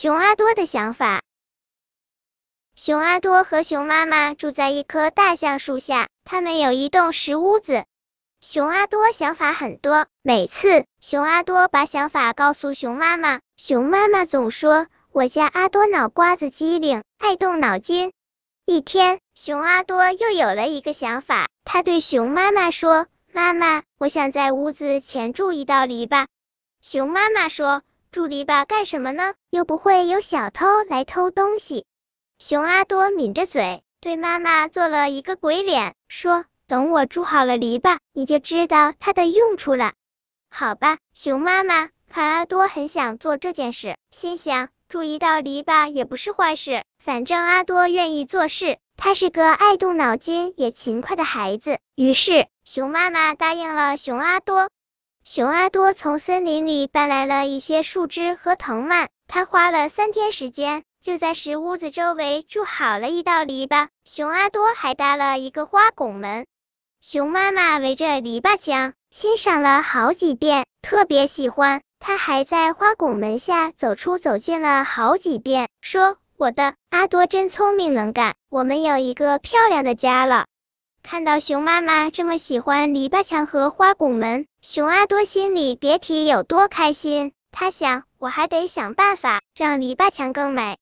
熊阿多的想法。熊阿多和熊妈妈住在一棵大橡树下，他们有一栋石屋子。熊阿多想法很多，每次熊阿多把想法告诉熊妈妈，熊妈妈总说：“我家阿多脑瓜子机灵，爱动脑筋。”一天，熊阿多又有了一个想法，他对熊妈妈说：“妈妈，我想在屋子前筑一道篱笆。”熊妈妈说：“筑篱笆干什么呢？又不会有小偷来偷东西。”熊阿多抿着嘴，对妈妈做了一个鬼脸，说：“等我筑好了篱笆，你就知道它的用处了。”好吧，熊妈妈看阿多很想做这件事，心想筑一道篱笆也不是坏事，反正阿多愿意做事，他是个爱动脑筋也勤快的孩子。于是，熊妈妈答应了熊阿多。熊阿多从森林里搬来了一些树枝和藤蔓，他花了三天时间。就在石屋子周围筑好了一道篱笆，熊阿多还搭了一个花拱门。熊妈妈围着篱笆墙欣赏了好几遍，特别喜欢。她还在花拱门下走出走进了好几遍，说：“我的阿多真聪明能干，我们有一个漂亮的家了。”看到熊妈妈这么喜欢篱笆墙和花拱门，熊阿多心里别提有多开心。他想，我还得想办法让篱笆墙更美。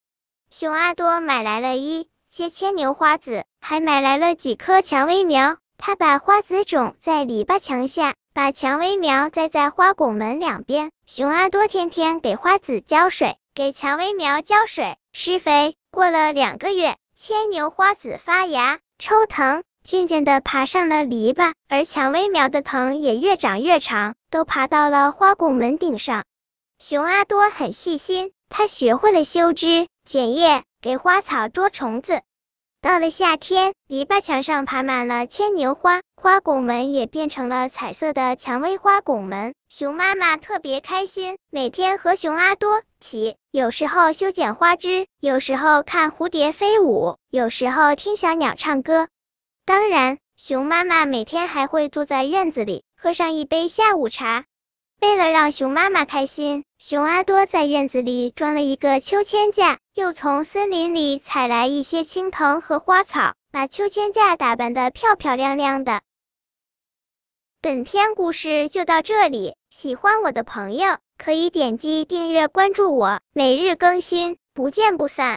熊阿多买来了一些牵牛花籽，还买来了几棵蔷薇苗。他把花籽种在篱笆墙下，把蔷薇苗栽在花拱门两边。熊阿多天天给花籽浇水，给蔷薇苗浇水、施肥。过了两个月，牵牛花籽发芽、抽藤，渐渐的爬上了篱笆，而蔷薇苗的藤也越长越长，都爬到了花拱门顶上。熊阿多很细心，他学会了修枝。剪叶，给花草捉虫子。到了夏天，篱笆墙上爬满了牵牛花，花拱门也变成了彩色的蔷薇花拱门。熊妈妈特别开心，每天和熊阿多起，有时候修剪花枝，有时候看蝴蝶飞舞，有时候听小鸟唱歌。当然，熊妈妈每天还会坐在院子里，喝上一杯下午茶。为了让熊妈妈开心，熊阿多在院子里装了一个秋千架，又从森林里采来一些青藤和花草，把秋千架打扮的漂漂亮亮的。本篇故事就到这里，喜欢我的朋友可以点击订阅关注我，每日更新，不见不散。